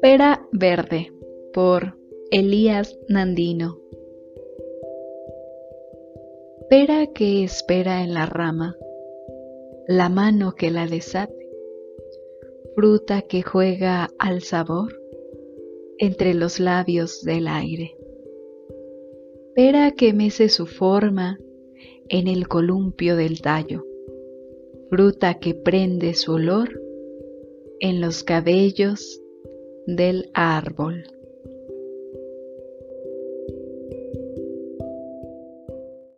Pera Verde por Elías Nandino Pera que espera en la rama, la mano que la desate, fruta que juega al sabor entre los labios del aire. Pera que mece su forma en el columpio del tallo, fruta que prende su olor en los cabellos del árbol.